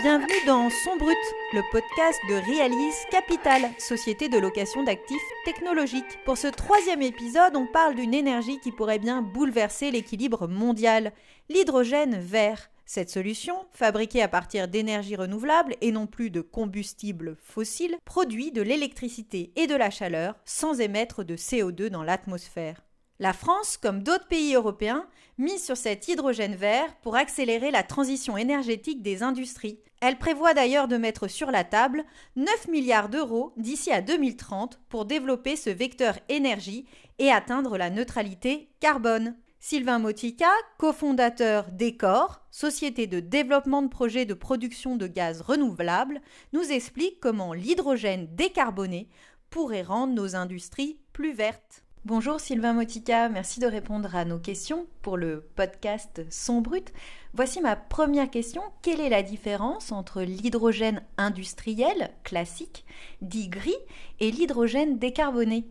Bienvenue dans Son Brut, le podcast de Realis Capital, société de location d'actifs technologiques. Pour ce troisième épisode, on parle d'une énergie qui pourrait bien bouleverser l'équilibre mondial, l'hydrogène vert. Cette solution, fabriquée à partir d'énergies renouvelables et non plus de combustibles fossiles, produit de l'électricité et de la chaleur sans émettre de CO2 dans l'atmosphère. La France, comme d'autres pays européens, mise sur cet hydrogène vert pour accélérer la transition énergétique des industries. Elle prévoit d'ailleurs de mettre sur la table 9 milliards d'euros d'ici à 2030 pour développer ce vecteur énergie et atteindre la neutralité carbone. Sylvain Motika, cofondateur d'Ecor, société de développement de projets de production de gaz renouvelables, nous explique comment l'hydrogène décarboné pourrait rendre nos industries plus vertes. Bonjour Sylvain Motika, merci de répondre à nos questions pour le podcast Son Brut. Voici ma première question. Quelle est la différence entre l'hydrogène industriel classique, dit gris, et l'hydrogène décarboné?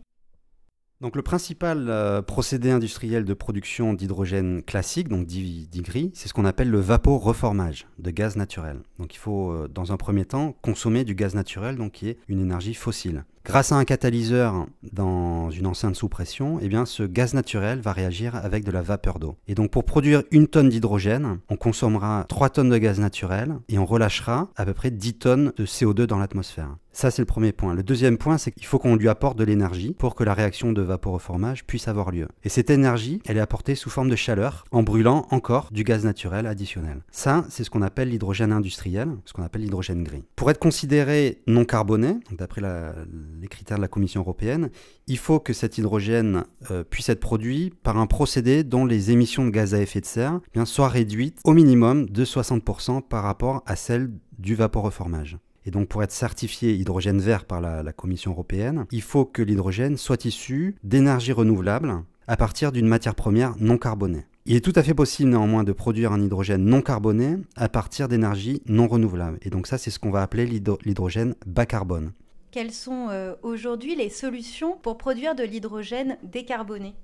Donc le principal euh, procédé industriel de production d'hydrogène classique, donc dit, gris, c'est ce qu'on appelle le vaporeformage de gaz naturel. Donc il faut euh, dans un premier temps consommer du gaz naturel, donc qui est une énergie fossile. Grâce à un catalyseur dans une enceinte sous pression, eh bien, ce gaz naturel va réagir avec de la vapeur d'eau. Et donc pour produire une tonne d'hydrogène, on consommera 3 tonnes de gaz naturel et on relâchera à peu près 10 tonnes de CO2 dans l'atmosphère. Ça, c'est le premier point. Le deuxième point, c'est qu'il faut qu'on lui apporte de l'énergie pour que la réaction de vaporeformage puisse avoir lieu. Et cette énergie, elle est apportée sous forme de chaleur en brûlant encore du gaz naturel additionnel. Ça, c'est ce qu'on appelle l'hydrogène industriel, ce qu'on appelle l'hydrogène gris. Pour être considéré non carboné, d'après les critères de la Commission européenne, il faut que cet hydrogène euh, puisse être produit par un procédé dont les émissions de gaz à effet de serre eh soient réduites au minimum de 60% par rapport à celles du vaporeformage. Et donc pour être certifié hydrogène vert par la, Commission européenne, il faut que l'hydrogène soit issu d'énergie renouvelable à partir d'une matière première non carbonée. Il est tout à fait possible néanmoins de produire un hydrogène non carboné à partir d'énergie non renouvelable. Et donc ça, c'est ce qu'on va appeler l'hydrogène bas carbone. Quelles sont euh, aujourd'hui les solutions pour produire de l'hydrogène décarboné?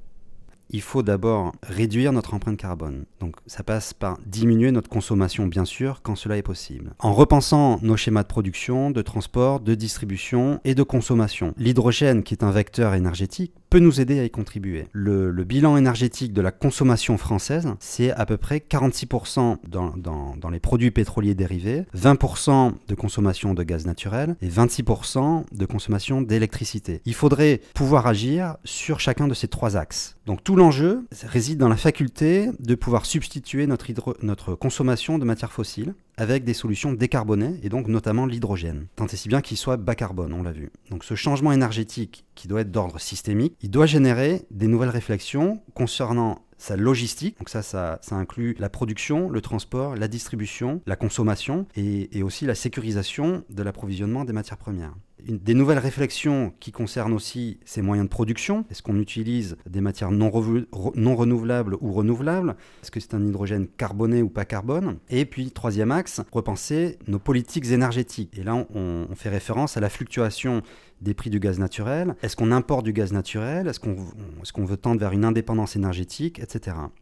Il faut d'abord réduire notre empreinte carbone. Donc ça passe par diminuer notre consommation, bien sûr, quand cela est possible. En repensant nos schémas de production, de transport, de distribution et de consommation. L'hydrogène, qui est un vecteur énergétique, peut nous aider à y contribuer. Le, bilan énergétique de la consommation française, c'est à peu près 46% dans, les produits pétroliers dérivés, 20% de consommation de gaz naturel et 26% de consommation d'électricité. Il faudrait pouvoir agir sur chacun de ces trois axes. Donc tout l'enjeu réside dans la faculté de pouvoir substituer notre consommation de matières fossiles avec des solutions décarbonées, et donc notamment l'hydrogène, tant et si bien qu'il soit bas carbone, on l'a vu. Donc ce changement énergétique, qui doit être d'ordre systémique, il doit générer des nouvelles réflexions concernant sa logistique, donc ça, ça, inclut la production, le transport, la distribution, la consommation, et aussi la sécurisation de l'approvisionnement des matières premières des nouvelles réflexions qui concernent aussi ces moyens de production. Est-ce qu'on utilise des matières non, non renouvelables ou renouvelables? Est-ce que c'est un hydrogène carboné ou pas carbone? Et puis, troisième axe, repenser nos politiques énergétiques. Et là, on, fait référence à la fluctuation des prix du gaz naturel. Est-ce qu'on importe du gaz naturel? Est-ce qu'on veut tendre vers une indépendance énergétique, etc.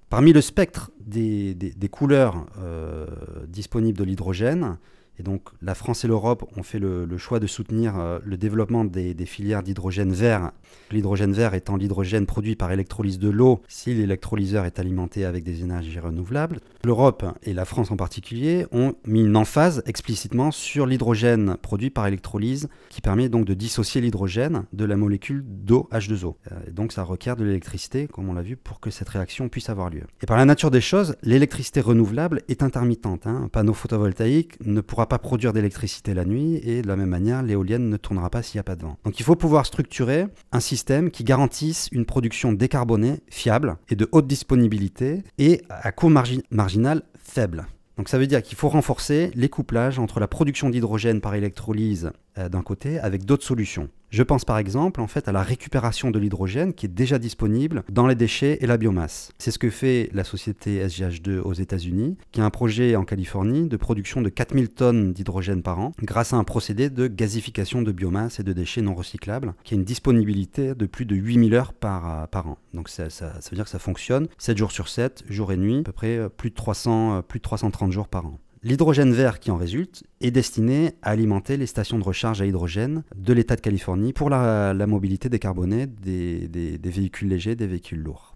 Parmi le spectre des, couleurs euh, disponibles de l'hydrogène, et donc la France et l'Europe ont fait le, choix de soutenir euh, le développement des, filières d'hydrogène vert. L'hydrogène vert étant l'hydrogène produit par électrolyse de l'eau si l'électrolyseur est alimenté avec des énergies renouvelables. L'Europe et la France en particulier ont mis une emphase explicitement sur l'hydrogène produit par électrolyse qui permet donc de dissocier l'hydrogène de la molécule d'eau H2O. Euh, et donc ça requiert de l'électricité, comme on l'a vu, pour que cette réaction puisse avoir lieu. Et par la nature des choses, l'électricité renouvelable est intermittente. Hein. Un panneau photovoltaïque ne pourra pas produire d'électricité la nuit et de la même manière, l'éolienne ne tournera pas s'il n'y a pas de vent. Donc il faut pouvoir structurer un système qui garantisse une production décarbonée, fiable et de haute disponibilité et à coût marginal faible. Donc ça veut dire qu'il faut renforcer les couplages entre la production d'hydrogène par électrolyse euh, d'un côté avec d'autres solutions. Je pense par exemple en fait à la récupération de l'hydrogène qui est déjà disponible dans les déchets et la biomasse. C'est ce que fait la société SGH2 aux États-Unis, qui a un projet en Californie de production de 4000 tonnes d'hydrogène par an grâce à un procédé de gazification de biomasse et de déchets non recyclables qui a une disponibilité de plus de 8000 heures par, an. Donc ça, ça, veut dire que ça fonctionne 7 jours sur 7, jour et nuit, à peu près euh, plus de, 300, euh, plus de 330 jours par an. L'hydrogène vert qui en résulte est destiné à alimenter les stations de recharge à hydrogène de l'État de Californie pour la, mobilité décarbonée des, des véhicules légers, des véhicules lourds.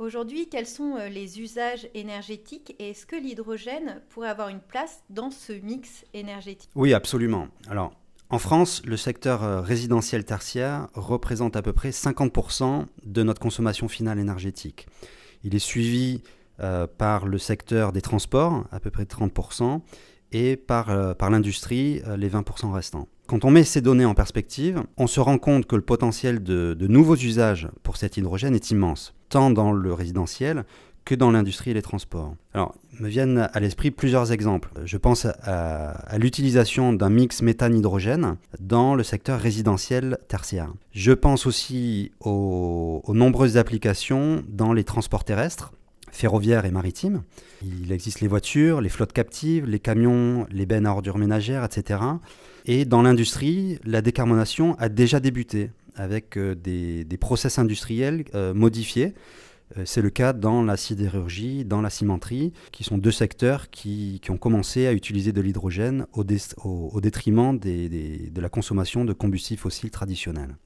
Aujourd'hui, quels sont euh, les usages énergétiques et est-ce que l'hydrogène pourrait avoir une place dans ce mix énergétique? Oui, absolument. Alors, en France, le secteur euh, résidentiel tertiaire représente à peu près 50% de notre consommation finale énergétique. Il est suivi euh, par le secteur des transports, à peu près 30%, et par, euh, l'industrie, euh, les 20% restants. Quand on met ces données en perspective, on se rend compte que le potentiel de, de nouveaux usages pour cet hydrogène est immense, tant dans le résidentiel que dans l'industrie et les transports. Alors, me viennent à l'esprit plusieurs exemples. Je pense à, l'utilisation d'un mix méthane-hydrogène dans le secteur résidentiel tertiaire. Je pense aussi aux nombreuses applications dans les transports terrestres, ferroviaire et maritime. Il existe les voitures, les flottes captives, les camions, les bennes à ordures ménagères, etc. Et dans l'industrie, la décarbonation a déjà débuté avec euh, des, process industriels euh, modifiés. Euh, c'est le cas dans la sidérurgie, dans la cimenterie, qui sont deux secteurs qui, ont commencé à utiliser de l'hydrogène au, détriment de la consommation de combustibles fossiles traditionnels.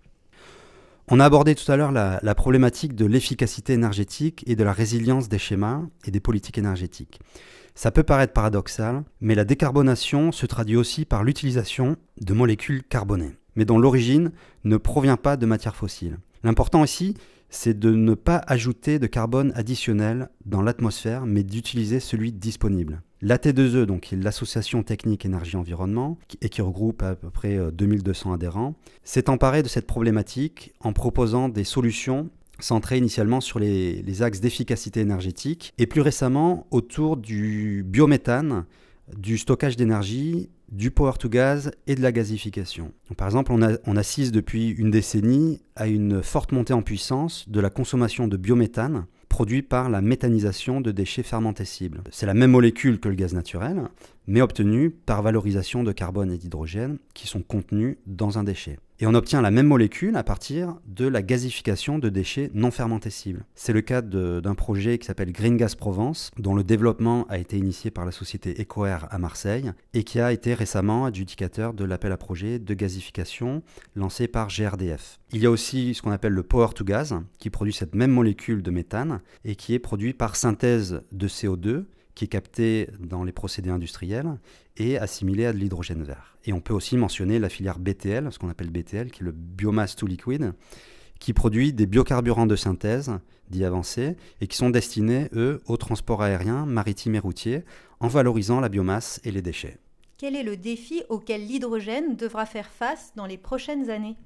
On a abordé tout à l'heure la, problématique de l'efficacité énergétique et de la résilience des schémas et des politiques énergétiques. Ça peut paraître paradoxal, mais la décarbonation se traduit aussi par l'utilisation de molécules carbonées, mais dont l'origine ne provient pas de matières fossiles. L'important ici, c'est de ne pas ajouter de carbone additionnel dans l'atmosphère, mais d'utiliser celui disponible. L'AT2E, donc, qui est l'Association technique énergie-environnement, et qui regroupe à peu près 2200 euh, adhérents, s'est emparé de cette problématique en proposant des solutions centrées initialement sur les, les axes d'efficacité énergétique et plus récemment autour du biométhane, du stockage d'énergie du power to gas et de la gazification. par exemple, on, assiste depuis une décennie à une forte montée en puissance de la consommation de biométhane produit par la méthanisation de déchets fermentescibles. C'est la même molécule que le gaz naturel, mais obtenue par valorisation de carbone et d'hydrogène qui sont contenus dans un déchet. Et on obtient la même molécule à partir de la gazification de déchets non fermentescibles. C'est le cas d'un projet qui s'appelle Green Gas Provence, dont le développement a été initié par la société EcoAir à Marseille et qui a été récemment adjudicateur de l'appel à projet de gazification lancé par GRDF. Il y a aussi ce qu'on appelle le Power to Gas, qui produit cette même molécule de méthane et qui est produit par synthèse de CO2 qui est capté dans les procédés industriels et assimilé à de l'hydrogène vert. Et on peut aussi mentionner la filière BTL, ce qu'on appelle BTL, qui est le biomass to liquid, qui produit des biocarburants de synthèse dits avancés et qui sont destinés, eux, au transport aérien, maritime et routier, en valorisant la biomasse et les déchets. Quel est le défi auquel l'hydrogène devra faire face dans les prochaines années?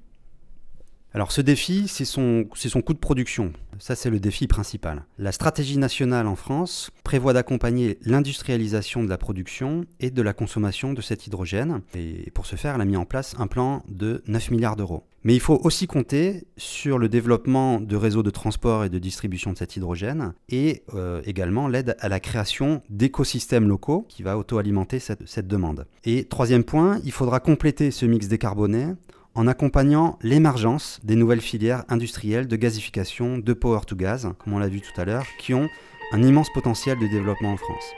Alors ce défi, c'est son, coût de production. Ça, c'est le défi principal. La stratégie nationale en France prévoit d'accompagner l'industrialisation de la production et de la consommation de cet hydrogène. Et pour ce faire, elle a mis en place un plan de 9 milliards d'euros. Mais il faut aussi compter sur le développement de réseaux de transport et de distribution de cet hydrogène et euh, également l'aide à la création d'écosystèmes locaux qui va auto-alimenter cette, cette demande. Et troisième point, il faudra compléter ce mix décarboné en accompagnant l'émergence des nouvelles filières industrielles de gazification, de power to gas, comme on l'a vu tout à l'heure, qui ont un immense potentiel de développement en France.